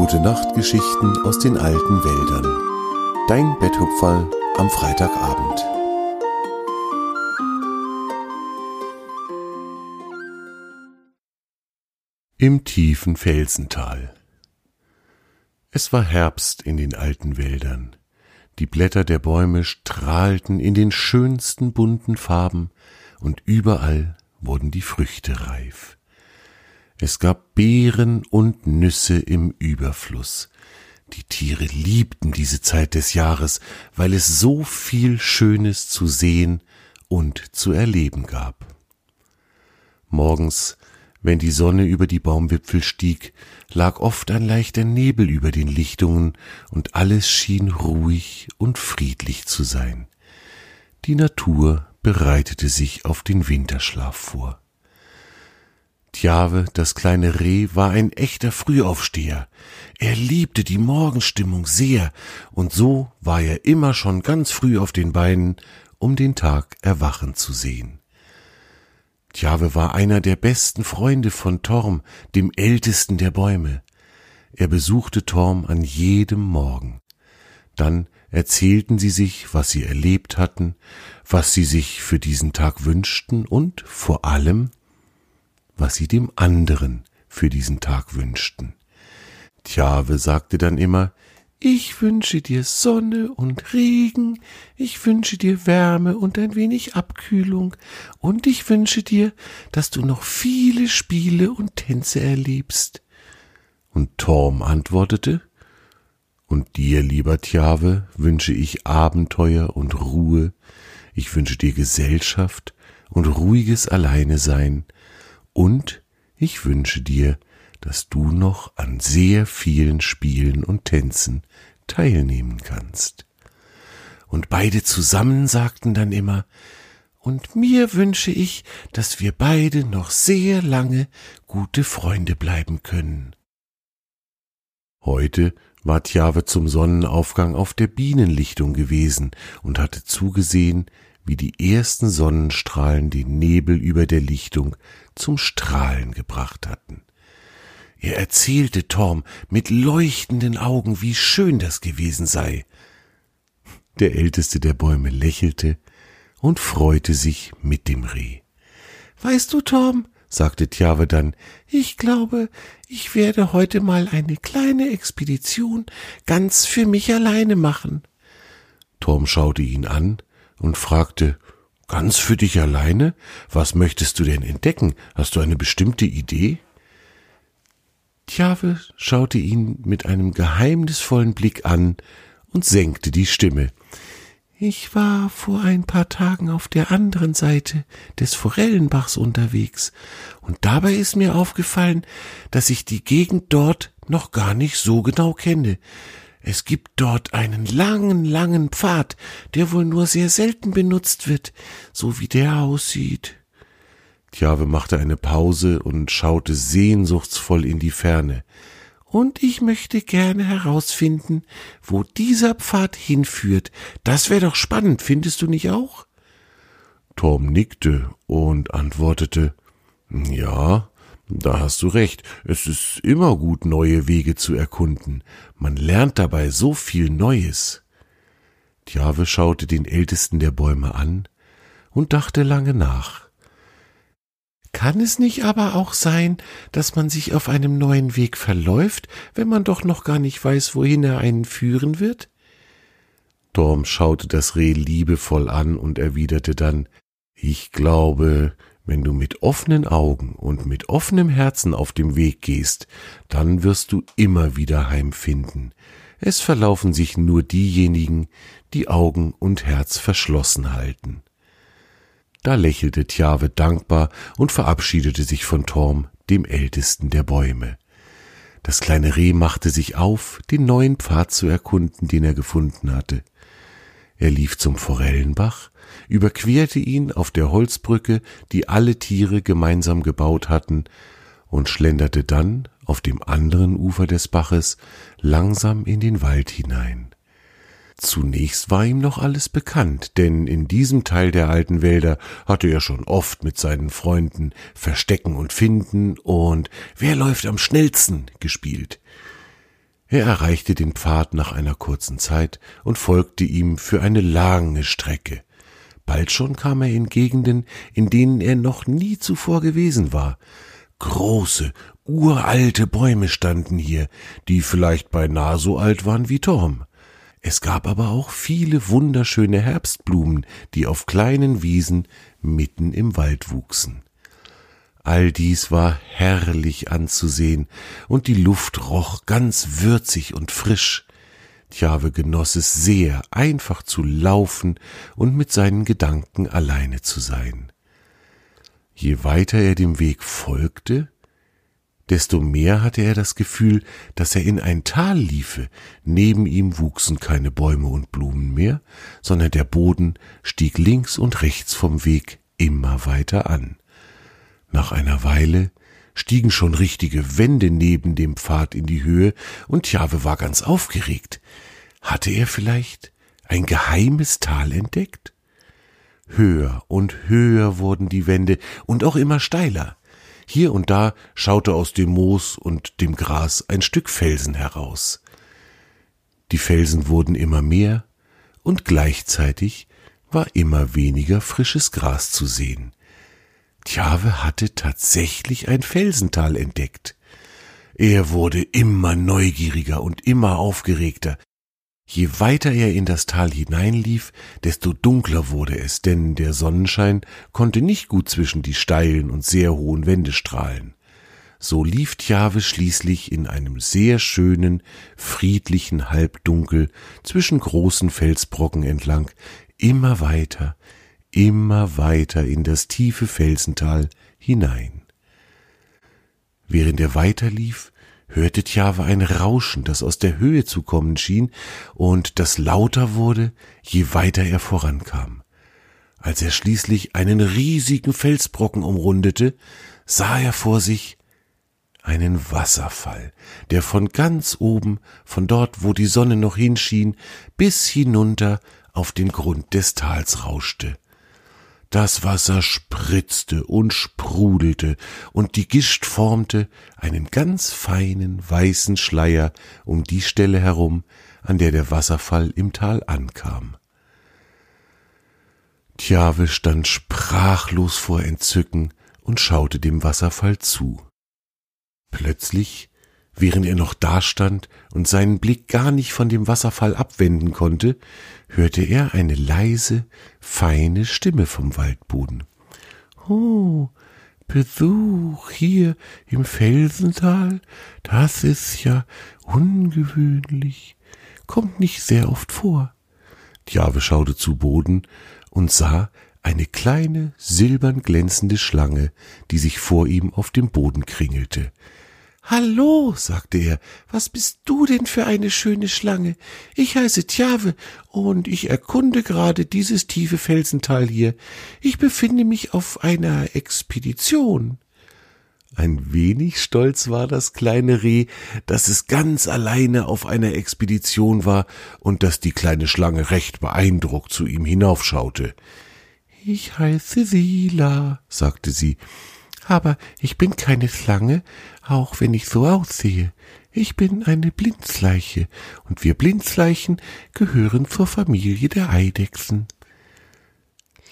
Gute Nachtgeschichten aus den alten Wäldern. Dein Betthupferl am Freitagabend. Im tiefen Felsental. Es war Herbst in den alten Wäldern. Die Blätter der Bäume strahlten in den schönsten bunten Farben, und überall wurden die Früchte reif. Es gab Beeren und Nüsse im Überfluss. Die Tiere liebten diese Zeit des Jahres, weil es so viel Schönes zu sehen und zu erleben gab. Morgens, wenn die Sonne über die Baumwipfel stieg, lag oft ein leichter Nebel über den Lichtungen, und alles schien ruhig und friedlich zu sein. Die Natur bereitete sich auf den Winterschlaf vor. Tjave, das kleine Reh, war ein echter Frühaufsteher. Er liebte die Morgenstimmung sehr, und so war er immer schon ganz früh auf den Beinen, um den Tag erwachen zu sehen. Tjave war einer der besten Freunde von Torm, dem ältesten der Bäume. Er besuchte Torm an jedem Morgen. Dann erzählten sie sich, was sie erlebt hatten, was sie sich für diesen Tag wünschten und vor allem, was sie dem anderen für diesen Tag wünschten. Tjave sagte dann immer, ich wünsche dir Sonne und Regen, ich wünsche dir Wärme und ein wenig Abkühlung, und ich wünsche dir, dass du noch viele Spiele und Tänze erlebst. Und Torm antwortete, und dir, lieber Tjave, wünsche ich Abenteuer und Ruhe, ich wünsche dir Gesellschaft und ruhiges Alleinesein, und ich wünsche dir, dass du noch an sehr vielen Spielen und Tänzen teilnehmen kannst. Und beide zusammen sagten dann immer, und mir wünsche ich, dass wir beide noch sehr lange gute Freunde bleiben können. Heute war Tjave zum Sonnenaufgang auf der Bienenlichtung gewesen und hatte zugesehen, wie die ersten Sonnenstrahlen den Nebel über der Lichtung zum Strahlen gebracht hatten. Er erzählte Torm mit leuchtenden Augen, wie schön das gewesen sei. Der älteste der Bäume lächelte und freute sich mit dem Reh. Weißt du, Torm, sagte Tjave dann, ich glaube, ich werde heute mal eine kleine Expedition ganz für mich alleine machen. Torm schaute ihn an und fragte, Ganz für dich alleine? Was möchtest du denn entdecken? Hast du eine bestimmte Idee? Tjave schaute ihn mit einem geheimnisvollen Blick an und senkte die Stimme. Ich war vor ein paar Tagen auf der anderen Seite des Forellenbachs unterwegs, und dabei ist mir aufgefallen, dass ich die Gegend dort noch gar nicht so genau kenne. Es gibt dort einen langen, langen Pfad, der wohl nur sehr selten benutzt wird, so wie der aussieht. Tjave machte eine Pause und schaute sehnsuchtsvoll in die Ferne. Und ich möchte gerne herausfinden, wo dieser Pfad hinführt. Das wäre doch spannend, findest du nicht auch? Torm nickte und antwortete Ja, da hast du recht, es ist immer gut, neue Wege zu erkunden. Man lernt dabei so viel Neues. Tjave schaute den ältesten der Bäume an und dachte lange nach. Kann es nicht aber auch sein, dass man sich auf einem neuen Weg verläuft, wenn man doch noch gar nicht weiß, wohin er einen führen wird? Torm schaute das Reh liebevoll an und erwiderte dann Ich glaube, wenn du mit offenen Augen und mit offenem Herzen auf dem Weg gehst, dann wirst du immer wieder heimfinden. Es verlaufen sich nur diejenigen, die Augen und Herz verschlossen halten. Da lächelte Tjave dankbar und verabschiedete sich von Torm, dem ältesten der Bäume. Das kleine Reh machte sich auf, den neuen Pfad zu erkunden, den er gefunden hatte. Er lief zum Forellenbach, überquerte ihn auf der Holzbrücke, die alle Tiere gemeinsam gebaut hatten, und schlenderte dann auf dem anderen Ufer des Baches langsam in den Wald hinein. Zunächst war ihm noch alles bekannt, denn in diesem Teil der alten Wälder hatte er schon oft mit seinen Freunden Verstecken und Finden und Wer läuft am schnellsten gespielt. Er erreichte den Pfad nach einer kurzen Zeit und folgte ihm für eine lange Strecke. Bald schon kam er in Gegenden, in denen er noch nie zuvor gewesen war. Große, uralte Bäume standen hier, die vielleicht beinahe so alt waren wie Torm. Es gab aber auch viele wunderschöne Herbstblumen, die auf kleinen Wiesen mitten im Wald wuchsen. All dies war herrlich anzusehen, und die Luft roch ganz würzig und frisch. Tjave genoss es sehr, einfach zu laufen und mit seinen Gedanken alleine zu sein. Je weiter er dem Weg folgte, desto mehr hatte er das Gefühl, dass er in ein Tal liefe. Neben ihm wuchsen keine Bäume und Blumen mehr, sondern der Boden stieg links und rechts vom Weg immer weiter an. Nach einer Weile stiegen schon richtige Wände neben dem Pfad in die Höhe, und Tjave war ganz aufgeregt. Hatte er vielleicht ein geheimes Tal entdeckt? Höher und höher wurden die Wände und auch immer steiler. Hier und da schaute aus dem Moos und dem Gras ein Stück Felsen heraus. Die Felsen wurden immer mehr, und gleichzeitig war immer weniger frisches Gras zu sehen. Tjave hatte tatsächlich ein Felsental entdeckt. Er wurde immer neugieriger und immer aufgeregter. Je weiter er in das Tal hineinlief, desto dunkler wurde es, denn der Sonnenschein konnte nicht gut zwischen die steilen und sehr hohen Wände strahlen. So lief Tjave schließlich in einem sehr schönen, friedlichen Halbdunkel zwischen großen Felsbrocken entlang, immer weiter, immer weiter in das tiefe Felsental hinein. Während er weiterlief, hörte Tjave ein Rauschen, das aus der Höhe zu kommen schien und das lauter wurde, je weiter er vorankam. Als er schließlich einen riesigen Felsbrocken umrundete, sah er vor sich einen Wasserfall, der von ganz oben, von dort, wo die Sonne noch hinschien, bis hinunter auf den Grund des Tals rauschte. Das Wasser spritzte und sprudelte, und die Gischt formte einen ganz feinen weißen Schleier um die Stelle herum, an der der Wasserfall im Tal ankam. Tjave stand sprachlos vor Entzücken und schaute dem Wasserfall zu. Plötzlich Während er noch dastand und seinen Blick gar nicht von dem Wasserfall abwenden konnte, hörte er eine leise, feine Stimme vom Waldboden. Oh, Besuch hier im Felsental, das ist ja ungewöhnlich, kommt nicht sehr oft vor. Djave schaute zu Boden und sah eine kleine, silbern glänzende Schlange, die sich vor ihm auf dem Boden kringelte. Hallo, sagte er, was bist du denn für eine schöne Schlange? Ich heiße Tjave und ich erkunde gerade dieses tiefe Felsental hier. Ich befinde mich auf einer Expedition. Ein wenig stolz war das kleine Reh, dass es ganz alleine auf einer Expedition war und dass die kleine Schlange recht beeindruckt zu ihm hinaufschaute. Ich heiße Sila, sagte sie, aber ich bin keine Schlange, auch wenn ich so aussehe. Ich bin eine Blindsleiche, und wir Blindsleichen gehören zur Familie der Eidechsen.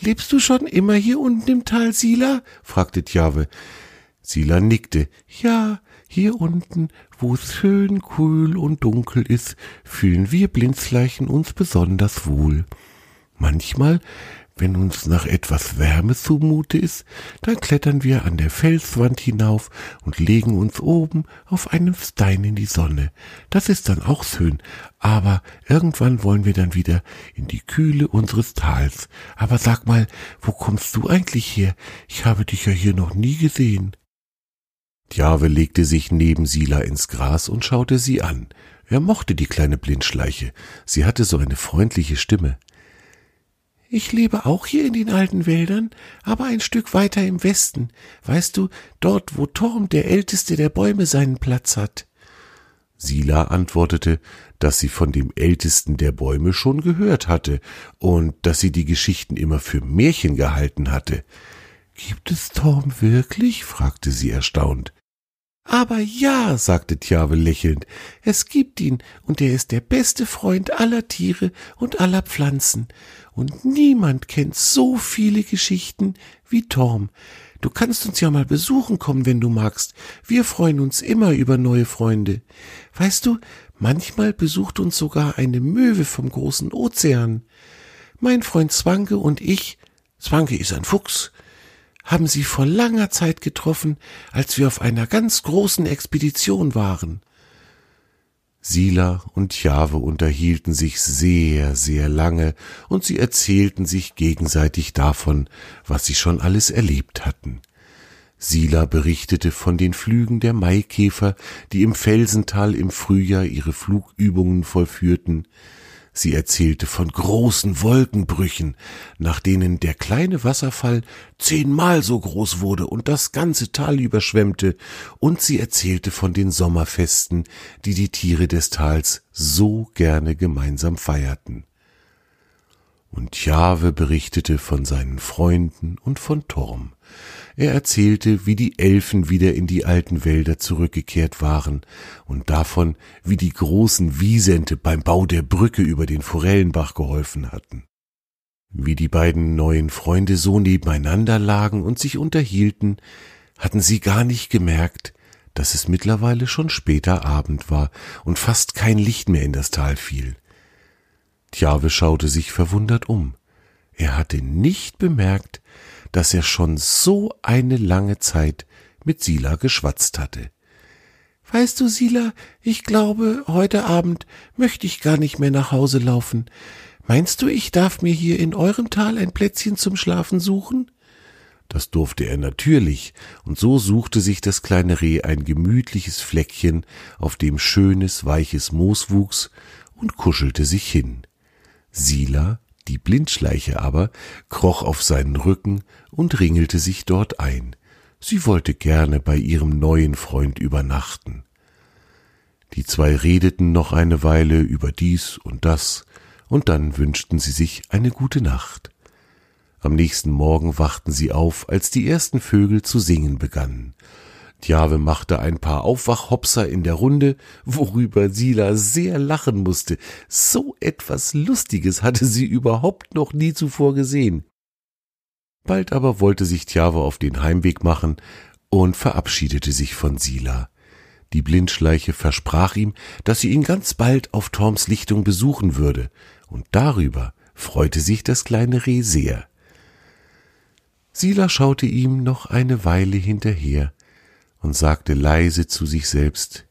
Lebst du schon immer hier unten im Tal, Sila? fragte Tjave. Sila nickte. Ja, hier unten, wo es schön kühl und dunkel ist, fühlen wir Blindsleichen uns besonders wohl. Manchmal wenn uns nach etwas Wärme zumute ist, dann klettern wir an der Felswand hinauf und legen uns oben auf einem Stein in die Sonne. Das ist dann auch schön, aber irgendwann wollen wir dann wieder in die Kühle unseres Tals. Aber sag mal, wo kommst du eigentlich her? Ich habe dich ja hier noch nie gesehen. Djave legte sich neben Sila ins Gras und schaute sie an. Er mochte die kleine Blindschleiche. Sie hatte so eine freundliche Stimme. Ich lebe auch hier in den alten Wäldern, aber ein Stück weiter im Westen, weißt du, dort, wo Torm, der älteste der Bäume, seinen Platz hat. Sila antwortete, dass sie von dem ältesten der Bäume schon gehört hatte und dass sie die Geschichten immer für Märchen gehalten hatte. Gibt es Torm wirklich? fragte sie erstaunt. Aber ja, sagte Tjave lächelnd, es gibt ihn, und er ist der beste Freund aller Tiere und aller Pflanzen, und niemand kennt so viele Geschichten wie Torm. Du kannst uns ja mal besuchen kommen, wenn du magst. Wir freuen uns immer über neue Freunde. Weißt du, manchmal besucht uns sogar eine Möwe vom großen Ozean. Mein Freund Zwanke und ich, Zwanke ist ein Fuchs, haben sie vor langer Zeit getroffen, als wir auf einer ganz großen Expedition waren. Sila und Jahwe unterhielten sich sehr, sehr lange, und sie erzählten sich gegenseitig davon, was sie schon alles erlebt hatten. Sila berichtete von den Flügen der Maikäfer, die im Felsental im Frühjahr ihre Flugübungen vollführten, Sie erzählte von großen Wolkenbrüchen, nach denen der kleine Wasserfall zehnmal so groß wurde und das ganze Tal überschwemmte, und sie erzählte von den Sommerfesten, die die Tiere des Tals so gerne gemeinsam feierten. Und Jahwe berichtete von seinen Freunden und von Torm. Er erzählte, wie die Elfen wieder in die alten Wälder zurückgekehrt waren und davon, wie die großen Wiesente beim Bau der Brücke über den Forellenbach geholfen hatten. Wie die beiden neuen Freunde so nebeneinander lagen und sich unterhielten, hatten sie gar nicht gemerkt, dass es mittlerweile schon später Abend war und fast kein Licht mehr in das Tal fiel. Tjave schaute sich verwundert um. Er hatte nicht bemerkt, dass er schon so eine lange Zeit mit Sila geschwatzt hatte. Weißt du, Sila, ich glaube, heute Abend möchte ich gar nicht mehr nach Hause laufen. Meinst du, ich darf mir hier in eurem Tal ein Plätzchen zum Schlafen suchen? Das durfte er natürlich, und so suchte sich das kleine Reh ein gemütliches Fleckchen, auf dem schönes, weiches Moos wuchs, und kuschelte sich hin. Sila die Blindschleiche aber kroch auf seinen Rücken und ringelte sich dort ein. Sie wollte gerne bei ihrem neuen Freund übernachten. Die zwei redeten noch eine Weile über dies und das, und dann wünschten sie sich eine gute Nacht. Am nächsten Morgen wachten sie auf, als die ersten Vögel zu singen begannen. Tjave machte ein paar Aufwachhopser in der Runde, worüber Sila sehr lachen musste. So etwas Lustiges hatte sie überhaupt noch nie zuvor gesehen. Bald aber wollte sich Tjave auf den Heimweg machen und verabschiedete sich von Sila. Die Blindschleiche versprach ihm, dass sie ihn ganz bald auf Torms Lichtung besuchen würde, und darüber freute sich das kleine Reh sehr. Sila schaute ihm noch eine Weile hinterher, und sagte leise zu sich selbst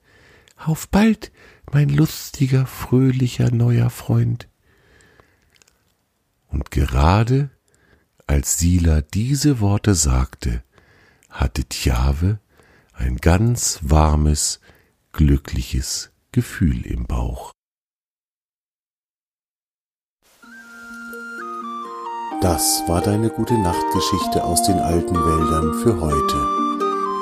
Auf bald, mein lustiger, fröhlicher neuer Freund. Und gerade als Sila diese Worte sagte, hatte Tjave ein ganz warmes, glückliches Gefühl im Bauch. Das war deine gute Nachtgeschichte aus den alten Wäldern für heute.